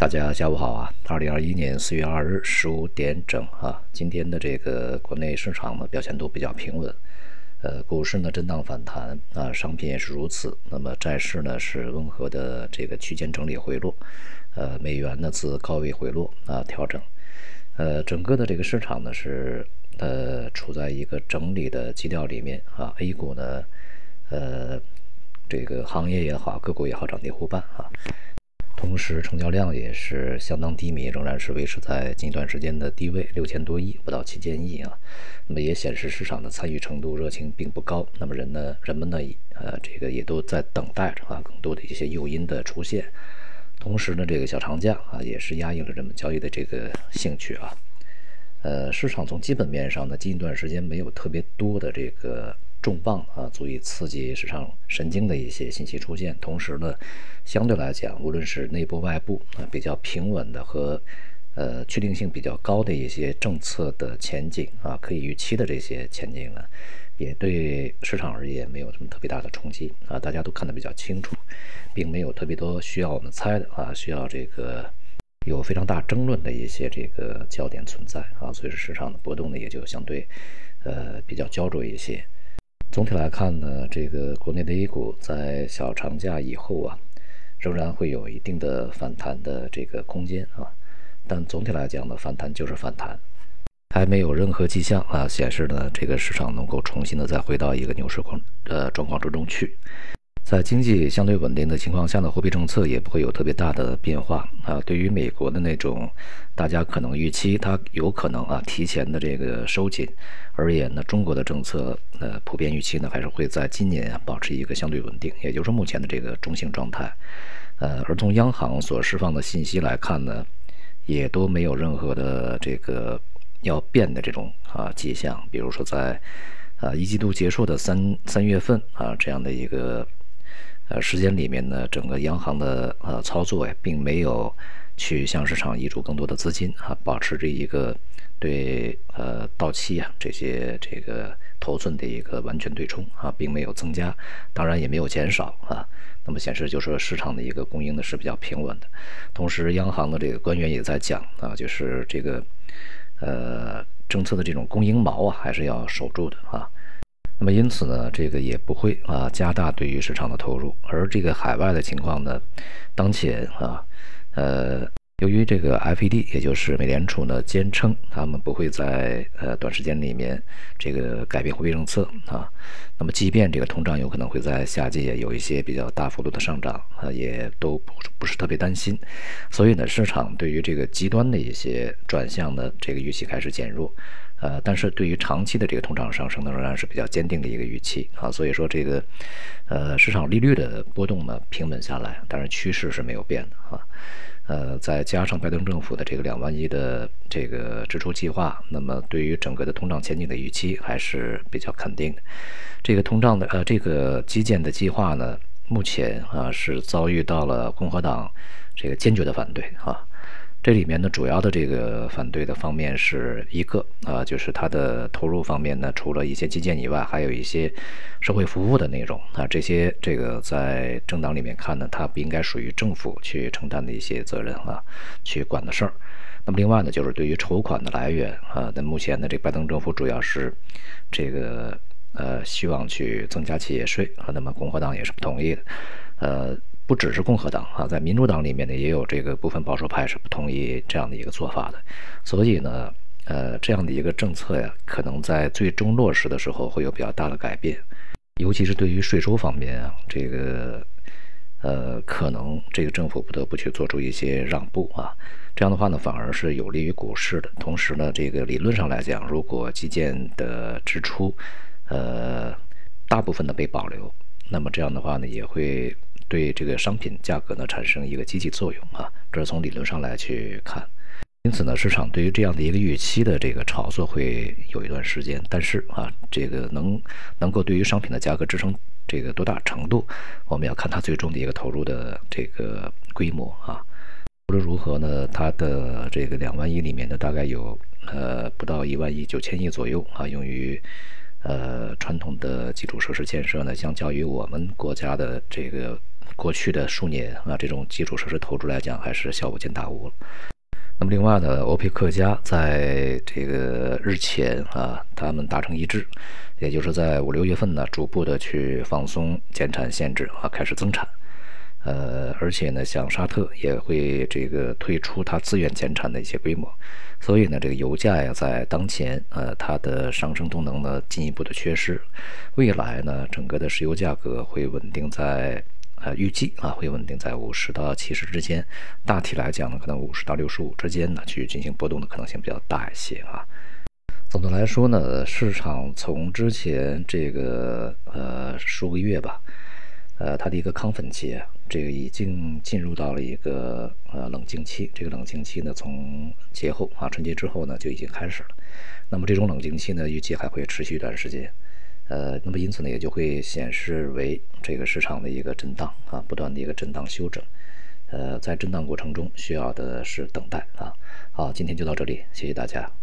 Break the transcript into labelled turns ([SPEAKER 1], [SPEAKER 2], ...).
[SPEAKER 1] 大家下午好啊！二零二一年四月二日十五点整啊，今天的这个国内市场呢表现都比较平稳，呃，股市呢震荡反弹啊，商品也是如此。那么债市呢是温和的这个区间整理回落，呃，美元呢自高位回落啊调整，呃，整个的这个市场呢是呃处在一个整理的基调里面啊，A 股呢呃这个行业也好，个股也好涨跌互半啊。同时，成交量也是相当低迷，仍然是维持在近一段时间的低位，六千多亿，不到七千亿啊。那么也显示市场的参与程度、热情并不高。那么人呢，人们呢，呃，这个也都在等待着啊，更多的一些诱因的出现。同时呢，这个小长假啊，也是压抑了人们交易的这个兴趣啊。呃，市场从基本面上呢，近一段时间没有特别多的这个。重磅啊，足以刺激市场神经的一些信息出现。同时呢，相对来讲，无论是内部外部啊，比较平稳的和呃确定性比较高的一些政策的前景啊，可以预期的这些前景呢，也对市场而言没有什么特别大的冲击啊。大家都看得比较清楚，并没有特别多需要我们猜的啊，需要这个有非常大争论的一些这个焦点存在啊。所以说，市场的波动呢，也就相对呃比较焦灼一些。总体来看呢，这个国内的 A 股在小长假以后啊，仍然会有一定的反弹的这个空间啊。但总体来讲呢，反弹就是反弹，还没有任何迹象啊显示呢这个市场能够重新的再回到一个牛市况呃状况之中去。在经济相对稳定的情况下呢，货币政策也不会有特别大的变化啊。对于美国的那种，大家可能预期它有可能啊提前的这个收紧而言呢，中国的政策呃普遍预期呢还是会在今年啊保持一个相对稳定，也就是目前的这个中性状态。呃，而从央行所释放的信息来看呢，也都没有任何的这个要变的这种啊迹象。比如说在啊一季度结束的三三月份啊这样的一个。呃，时间里面呢，整个央行的呃操作呀，并没有去向市场移出更多的资金啊，保持着一个对呃到期啊这些这个头寸的一个完全对冲啊，并没有增加，当然也没有减少啊。那么显示就是市场的一个供应呢是比较平稳的，同时央行的这个官员也在讲啊，就是这个呃政策的这种供应锚啊，还是要守住的啊。那么因此呢，这个也不会啊加大对于市场的投入，而这个海外的情况呢，当前啊，呃，由于这个 FED 也就是美联储呢坚称他们不会在呃短时间里面这个改变货币政策啊，那么即便这个通胀有可能会在夏季有一些比较大幅度的上涨啊，也都不不是特别担心，所以呢，市场对于这个极端的一些转向呢，这个预期开始减弱。呃，但是对于长期的这个通胀上升呢，仍然是比较坚定的一个预期啊，所以说这个，呃，市场利率的波动呢平稳下来，但是趋势是没有变的啊，呃，再加上拜登政府的这个两万亿的这个支出计划，那么对于整个的通胀前景的预期还是比较肯定的。这个通胀的呃这个基建的计划呢，目前啊是遭遇到了共和党这个坚决的反对啊。这里面呢，主要的这个反对的方面是一个啊，就是它的投入方面呢，除了一些基建以外，还有一些社会服务的内容啊，这些这个在政党里面看呢，它不应该属于政府去承担的一些责任啊，去管的事儿。那么另外呢，就是对于筹款的来源啊，那目前呢，这拜登政府主要是这个呃，希望去增加企业税啊，那么共和党也是不同意的，呃。不只是共和党啊，在民主党里面呢，也有这个部分保守派是不同意这样的一个做法的。所以呢，呃，这样的一个政策呀，可能在最终落实的时候会有比较大的改变，尤其是对于税收方面啊，这个呃，可能这个政府不得不去做出一些让步啊。这样的话呢，反而是有利于股市的。同时呢，这个理论上来讲，如果基建的支出呃大部分的被保留，那么这样的话呢，也会。对这个商品价格呢产生一个积极作用啊，这是从理论上来去看。因此呢，市场对于这样的一个预期的这个炒作会有一段时间，但是啊，这个能能够对于商品的价格支撑这个多大程度，我们要看它最终的一个投入的这个规模啊。无论如何呢，它的这个两万亿里面呢，大概有呃不到一万亿九千亿左右啊，用于。呃，传统的基础设施建设呢，相较于我们国家的这个过去的数年啊，这种基础设施投资来讲，还是小巫见大巫了。那么另外呢，欧佩克家在这个日前啊，他们达成一致，也就是在五六月份呢，逐步的去放松减产限制啊，开始增产。呃，而且呢，像沙特也会这个退出它自愿减产的一些规模，所以呢，这个油价呀，在当前呃，它的上升动能呢进一步的缺失，未来呢，整个的石油价格会稳定在呃，预计啊会稳定在五十到七十之间，大体来讲呢，可能五十到六十五之间呢去进行波动的可能性比较大一些啊。总的来说呢，市场从之前这个呃数个月吧。呃，它的一个亢奋期，这个已经进入到了一个呃冷静期。这个冷静期呢，从节后啊春节之后呢就已经开始了。那么这种冷静期呢，预计还会持续一段时间。呃，那么因此呢，也就会显示为这个市场的一个震荡啊，不断的一个震荡修整。呃，在震荡过程中需要的是等待啊。好，今天就到这里，谢谢大家。